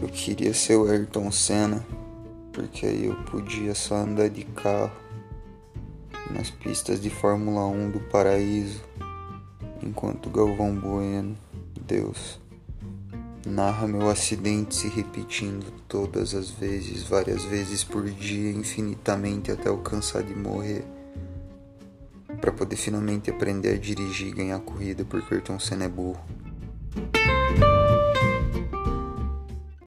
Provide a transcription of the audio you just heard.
Eu queria ser o Ayrton Senna, porque aí eu podia só andar de carro nas pistas de Fórmula 1 do paraíso, enquanto Galvão Bueno, Deus, narra meu acidente se repetindo todas as vezes, várias vezes por dia, infinitamente até eu cansar de morrer. Para poder finalmente aprender a dirigir e ganhar corrida porque Ayrton Senna é burro.